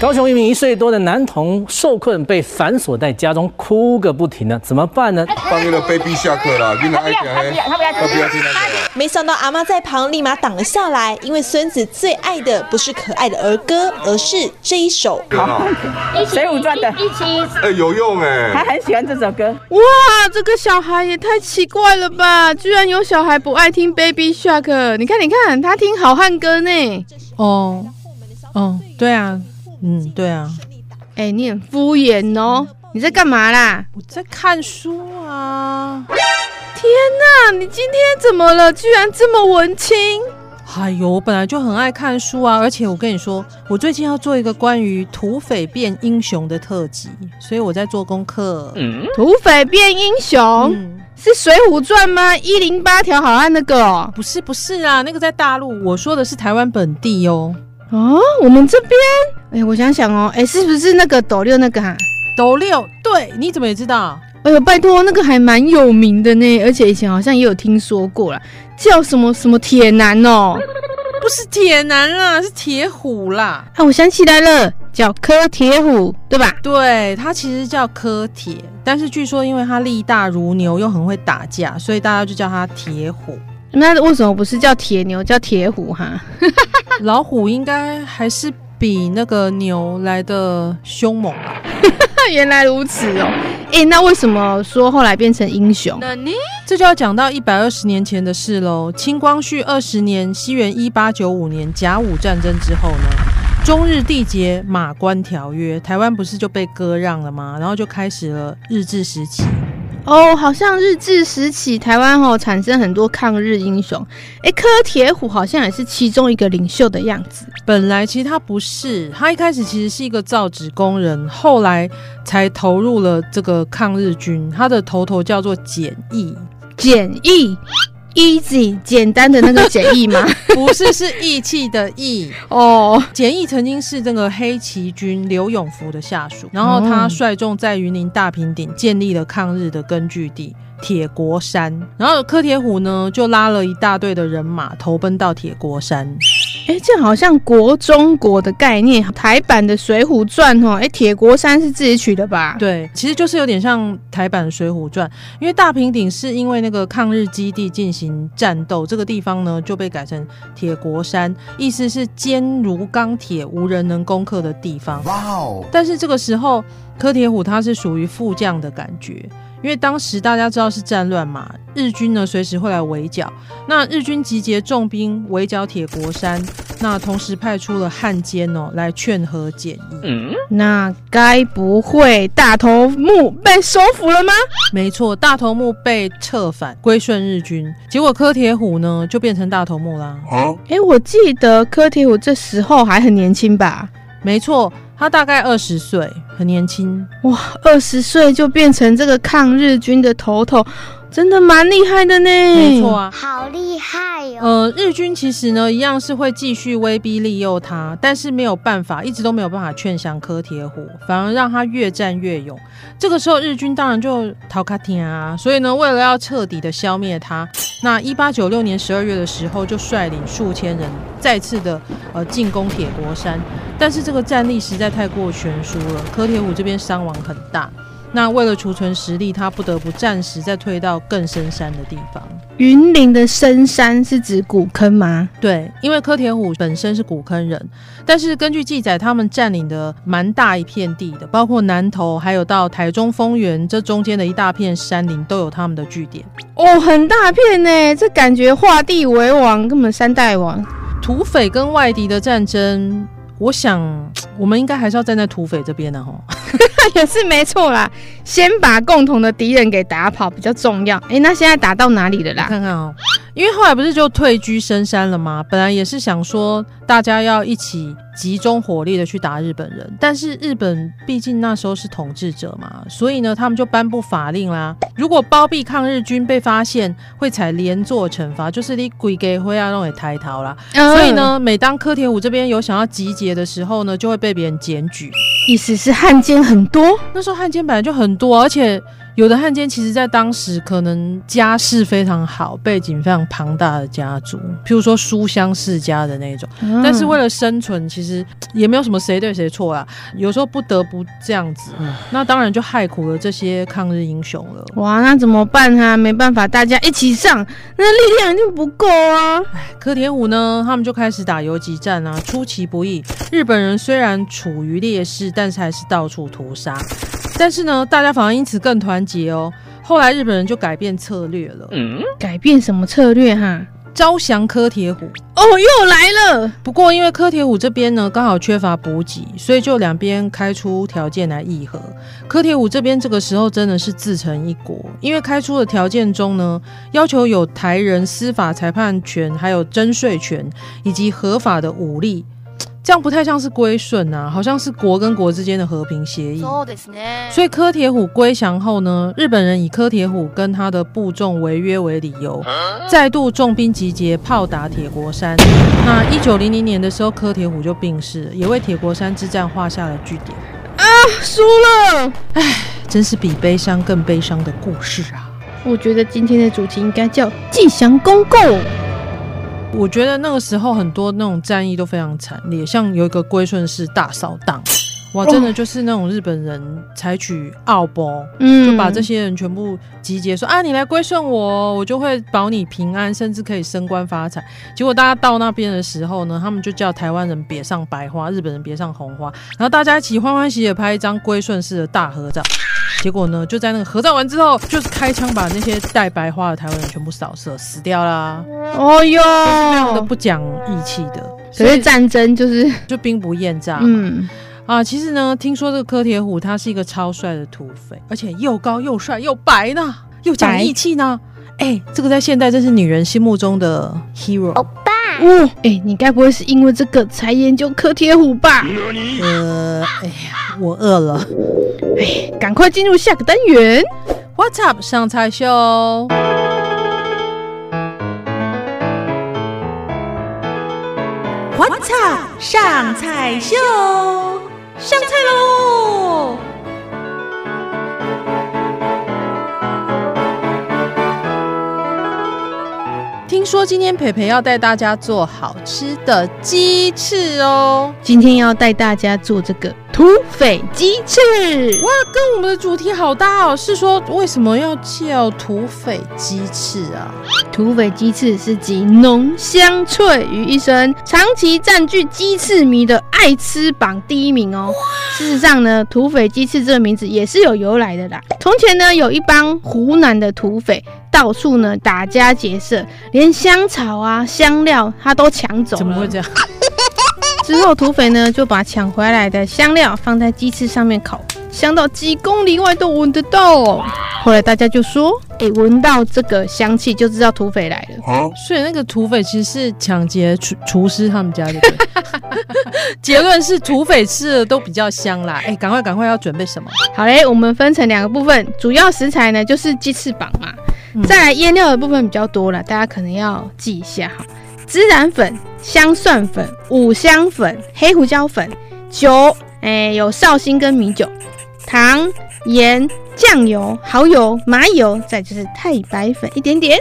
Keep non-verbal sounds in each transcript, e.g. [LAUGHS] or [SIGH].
高雄一名一岁多的男童受困，被反锁在家中，哭个不停呢，怎么办呢？放那个 baby 下课了，他不要，他不要，他不要，他不要听那个。没想到阿妈在旁立马挡了下来，因为孙子最爱的不是可爱的儿歌，而是这一首。好，水浒传的，一起。哎，有用哎，他很喜欢这首歌。哇，这个小孩也太奇怪了吧！居然有小孩不爱听 baby shark，你看，你看，他听好汉歌呢。哦，哦，对啊。嗯，对啊，哎、欸，你很敷衍哦！你在干嘛啦？我在看书啊！天哪，你今天怎么了？居然这么文青！哎呦，我本来就很爱看书啊！而且我跟你说，我最近要做一个关于土匪变英雄的特辑，所以我在做功课。嗯，土匪变英雄、嗯、是《水浒传》吗？一零八条好汉那个、哦？不是，不是啊，那个在大陆。我说的是台湾本地哦。哦，我们这边，哎、欸，我想想哦，哎、欸，是不是那个斗六那个哈、啊？斗六，对，你怎么也知道？哎呦，拜托，那个还蛮有名的呢，而且以前好像也有听说过啦，叫什么什么铁男哦，不是铁男啦，是铁虎啦。啊，我想起来了，叫柯铁虎，对吧？对，他其实叫柯铁，但是据说因为他力大如牛，又很会打架，所以大家就叫他铁虎。那为什么不是叫铁牛，叫铁虎哈？[LAUGHS] 老虎应该还是比那个牛来的凶猛啊。[LAUGHS] 原来如此哦。哎、欸，那为什么说后来变成英雄？这就要讲到一百二十年前的事喽。清光绪二十年，西元一八九五年甲午战争之后呢，中日缔结马关条约，台湾不是就被割让了吗？然后就开始了日治时期。哦，好像日治时期台湾哦产生很多抗日英雄，哎，柯铁虎好像也是其中一个领袖的样子。本来其实他不是，他一开始其实是一个造纸工人，后来才投入了这个抗日军。他的头头叫做简易，简易。Easy 简单的那个 [LAUGHS] 简易吗？不是，是义气的义哦。简易曾经是这个黑旗军刘永福的下属，然后他率众在云林大平顶建立了抗日的根据地。铁国山，然后柯铁虎呢就拉了一大队的人马投奔到铁国山。哎，这好像国中国的概念，台版的《水浒传》哦。哎，铁国山是自己取的吧？对，其实就是有点像台版《水浒传》，因为大平顶是因为那个抗日基地进行战斗，这个地方呢就被改成铁国山，意思是坚如钢铁，无人能攻克的地方。哇哦！但是这个时候柯铁虎他是属于副将的感觉。因为当时大家知道是战乱嘛，日军呢随时会来围剿。那日军集结重兵围剿铁国山，那同时派出了汉奸哦来劝和简易。嗯，那该不会大头目被收服了吗？没错，大头目被策反归顺日军，结果柯铁虎呢就变成大头目啦。哎、欸，我记得柯铁虎这时候还很年轻吧？没错。他大概二十岁，很年轻哇！二十岁就变成这个抗日军的头头，真的蛮厉害的呢。没错啊，好厉害哦。呃，日军其实呢，一样是会继续威逼利诱他，但是没有办法，一直都没有办法劝降柯铁虎，反而让他越战越勇。这个时候，日军当然就逃卡天啊，所以呢，为了要彻底的消灭他，[TSK] 那一八九六年十二月的时候，就率领数千人再次的呃进攻铁国山。但是这个战力实在太过悬殊了，柯铁虎这边伤亡很大。那为了储存实力，他不得不暂时再退到更深山的地方。云林的深山是指古坑吗？对，因为柯铁虎本身是古坑人，但是根据记载，他们占领的蛮大一片地的，包括南投，还有到台中丰原这中间的一大片山林，都有他们的据点。哦，很大片呢，这感觉画地为王，根本山大王。土匪跟外敌的战争。我想，我们应该还是要站在土匪这边的哈，[LAUGHS] 也是没错啦。先把共同的敌人给打跑比较重要。哎，那现在打到哪里了啦？看看哦，因为后来不是就退居深山了吗？本来也是想说大家要一起集中火力的去打日本人，但是日本毕竟那时候是统治者嘛，所以呢，他们就颁布法令啦。如果包庇抗日军被发现，会采连坐惩罚，就是你鬼给会要弄给抬头啦。嗯、所以呢，每当柯铁虎这边有想要集结的时候呢，就会被别人检举。意思是汉奸很多，那时候汉奸本来就很多，而且。有的汉奸其实，在当时可能家世非常好，背景非常庞大的家族，譬如说书香世家的那种。嗯、但是为了生存，其实也没有什么谁对谁错啦。有时候不得不这样子，嗯、那当然就害苦了这些抗日英雄了。哇，那怎么办啊？没办法，大家一起上，那力量就不够啊。柯铁虎呢，他们就开始打游击战啊，出其不意。日本人虽然处于劣势，但是还是到处屠杀。但是呢，大家反而因此更团结哦。后来日本人就改变策略了。嗯，改变什么策略哈？招降柯铁虎。哦，又来了。不过因为柯铁虎这边呢，刚好缺乏补给，所以就两边开出条件来议和。柯铁虎这边这个时候真的是自成一国，因为开出的条件中呢，要求有台人司法裁判权，还有征税权，以及合法的武力。这样不太像是归顺啊，好像是国跟国之间的和平协议。所以柯铁虎归降后呢，日本人以柯铁虎跟他的部众违约为理由，再度重兵集结，炮打铁国山。那一九零零年的时候，柯铁虎就病逝，也为铁国山之战画下了句点。啊，输了！唉，真是比悲伤更悲伤的故事啊！我觉得今天的主题应该叫济降公告。我觉得那个时候很多那种战役都非常惨烈，像有一个归顺式大扫荡，哇，真的就是那种日本人采取奥博，嗯，就把这些人全部集结，说啊，你来归顺我，我就会保你平安，甚至可以升官发财。结果大家到那边的时候呢，他们就叫台湾人别上白花，日本人别上红花，然后大家一起欢欢喜喜拍一张归顺式的大合照。结果呢，就在那个合照完之后，就是开枪把那些戴白花的台湾人全部扫射，死掉啦！哦哟，非常的不讲义气的。可是战争就是就兵不厌诈。嗯啊，其实呢，听说这个柯铁虎他是一个超帅的土匪，而且又高又帅又白呢，又讲义气呢。哎白，这个在现代真是女人心目中的 hero。欧巴，哦，哎，你该不会是因为这个才研究柯铁虎吧？呃，哎呀，我饿了。哎，赶快进入下个单元。What's up？上菜秀。我操上菜秀上菜喽！说今天培培要带大家做好吃的鸡翅哦。今天要带大家做这个。土匪鸡翅哇，跟我们的主题好搭哦！是说为什么要叫土匪鸡翅啊？土匪鸡翅是集浓香脆于一身，长期占据鸡翅迷的爱吃榜第一名哦。事实上呢，土匪鸡翅这个名字也是有由来的啦。从前呢，有一帮湖南的土匪，到处呢打家劫舍，连香草啊、香料他都抢走了。怎么会这样？[LAUGHS] 之后，土匪呢就把抢回来的香料放在鸡翅上面烤，香到几公里外都闻得到。后来大家就说：“哎、欸，闻到这个香气就知道土匪来了。蛤”所以那个土匪其实是抢劫厨厨师他们家的。[LAUGHS] 结论是土匪吃的都比较香啦。哎、欸，赶快赶快要准备什么？好嘞，我们分成两个部分，主要食材呢就是鸡翅膀嘛。嗯、再来腌料的部分比较多了，大家可能要记一下哈。孜然粉、香蒜粉、五香粉、黑胡椒粉、酒，哎、欸，有绍兴跟米酒、糖、盐、酱油、蚝油、麻油，再就是太白粉一点点。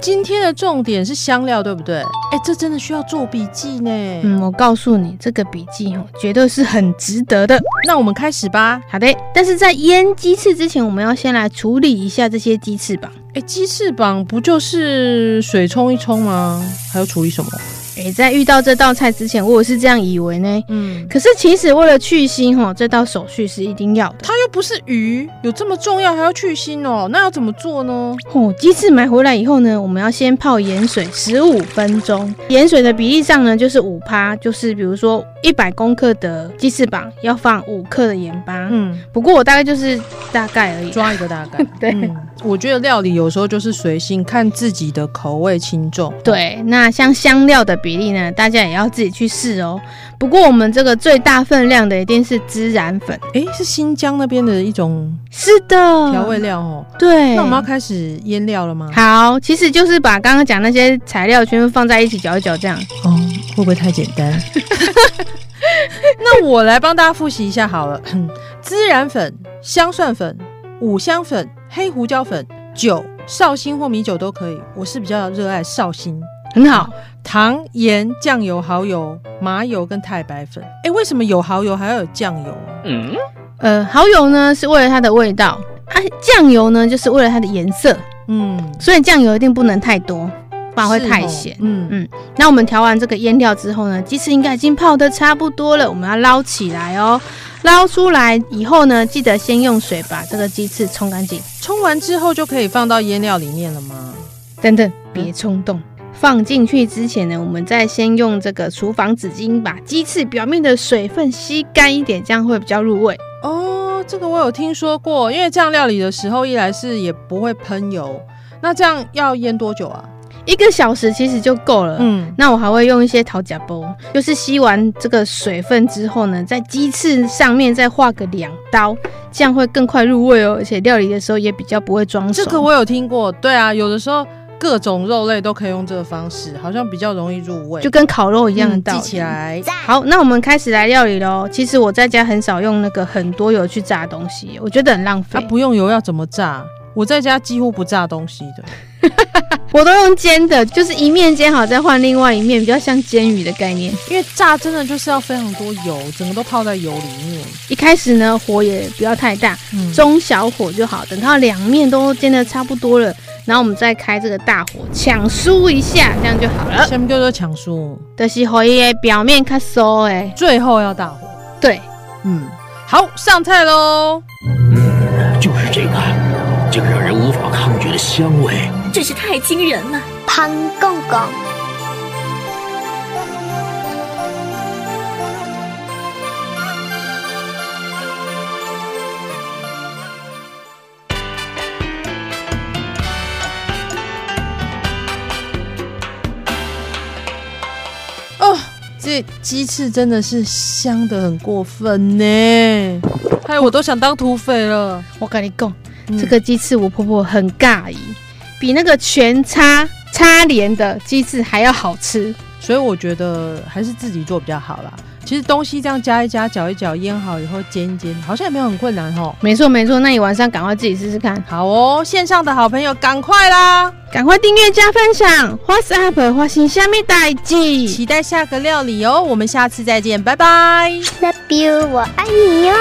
今天的重点是香料，对不对？哎、欸，这真的需要做笔记呢。嗯，我告诉你，这个笔记哦，绝对是很值得的。那我们开始吧。好的，但是在腌鸡翅之前，我们要先来处理一下这些鸡翅膀。哎，鸡翅膀不就是水冲一冲吗？还要处理什么？哎，在遇到这道菜之前，我也是这样以为呢。嗯，可是其实为了去腥哈，这道手续是一定要的。它又不是鱼，有这么重要还要去腥哦？那要怎么做呢？哦，鸡翅买回来以后呢，我们要先泡盐水十五分钟。盐水的比例上呢，就是五趴，就是比如说一百公克的鸡翅膀要放五克的盐巴。嗯，不过我大概就是大概而已，抓一个大概。[LAUGHS] 对，我觉得料理有时候就是随性，看自己的口味轻重。对，那像香料的比例呢，大家也要自己去试哦。不过我们这个最大分量的一定是孜然粉，哎，是新疆那边的一种，是的调味料哦。对，那我们要开始腌料了吗？好，其实就是把刚刚讲那些材料全部放在一起搅一搅，这样。哦，会不会太简单？[LAUGHS] 那我来帮大家复习一下好了。[CLEARS THROAT] 孜然粉、香蒜粉、五香粉、黑胡椒粉、酒、绍兴或米酒都可以。我是比较热爱绍兴，很好。糖、盐、酱油、蚝油、麻油跟太白粉。哎，为什么有蚝油还要有酱油？嗯，呃，蚝油呢是为了它的味道，啊，酱油呢就是为了它的颜色。嗯，所以酱油一定不能太多。不然会太咸。嗯嗯，那我们调完这个腌料之后呢，鸡翅应该已经泡的差不多了，我们要捞起来哦。捞出来以后呢，记得先用水把这个鸡翅冲干净。冲完之后就可以放到腌料里面了吗？等等，别冲动。嗯、放进去之前呢，我们再先用这个厨房纸巾把鸡翅表面的水分吸干一点，这样会比较入味。哦，这个我有听说过，因为这样料理的时候，一来是也不会喷油。那这样要腌多久啊？一个小时其实就够了。嗯，那我还会用一些陶甲包，就是吸完这个水分之后呢，在鸡翅上面再画个两刀，这样会更快入味哦，而且料理的时候也比较不会装熟。这个我有听过，对啊，有的时候各种肉类都可以用这个方式，好像比较容易入味，就跟烤肉一样的道理。记起来。好，那我们开始来料理喽。其实我在家很少用那个很多油去炸东西，我觉得很浪费。啊，不用油要怎么炸？我在家几乎不炸东西的。[LAUGHS] 我都用煎的，就是一面煎好再换另外一面，比较像煎鱼的概念。因为炸真的就是要非常多油，整个都泡在油里面。一开始呢，火也不要太大，嗯、中小火就好。等到两面都煎的差不多了，然后我们再开这个大火，抢酥一下，这样就好了。什么叫做抢酥？就是火叶表面卡酥哎，最后要大火。对，嗯，好，上菜喽。嗯，就是这个。这个让人无法抗拒的香味，真是太惊人了！潘公公，哦，这鸡翅真的是香的很过分呢，害我都想当土匪了。我跟你讲。这个鸡翅我婆婆很尬意，比那个全叉叉连的鸡翅还要好吃，所以我觉得还是自己做比较好啦。其实东西这样加一加、搅一搅、腌好以后煎一煎，好像也没有很困难哦。没错没错，那你晚上赶快自己试试看。好哦，线上的好朋友赶快啦，赶快订阅加分享。What's up？发生虾米代志？期待下个料理哦。我们下次再见，拜拜。Love you，我爱你哟。